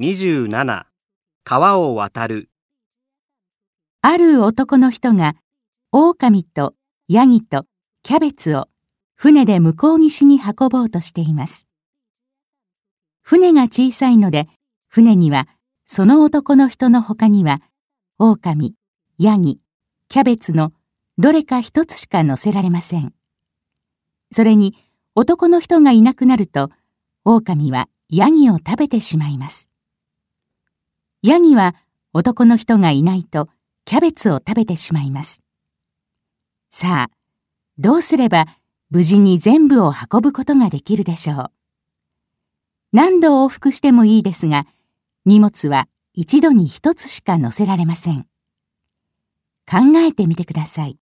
27川を渡るある男の人が、狼とヤギとキャベツを船で向こう岸に運ぼうとしています。船が小さいので、船にはその男の人の他には、狼、ヤギ、キャベツのどれか一つしか乗せられません。それに男の人がいなくなると、狼はヤギを食べてしまいます。ヤギは男の人がいないとキャベツを食べてしまいます。さあ、どうすれば無事に全部を運ぶことができるでしょう？何度往復してもいいですが、荷物は一度に一つしか乗せられません。考えてみてください。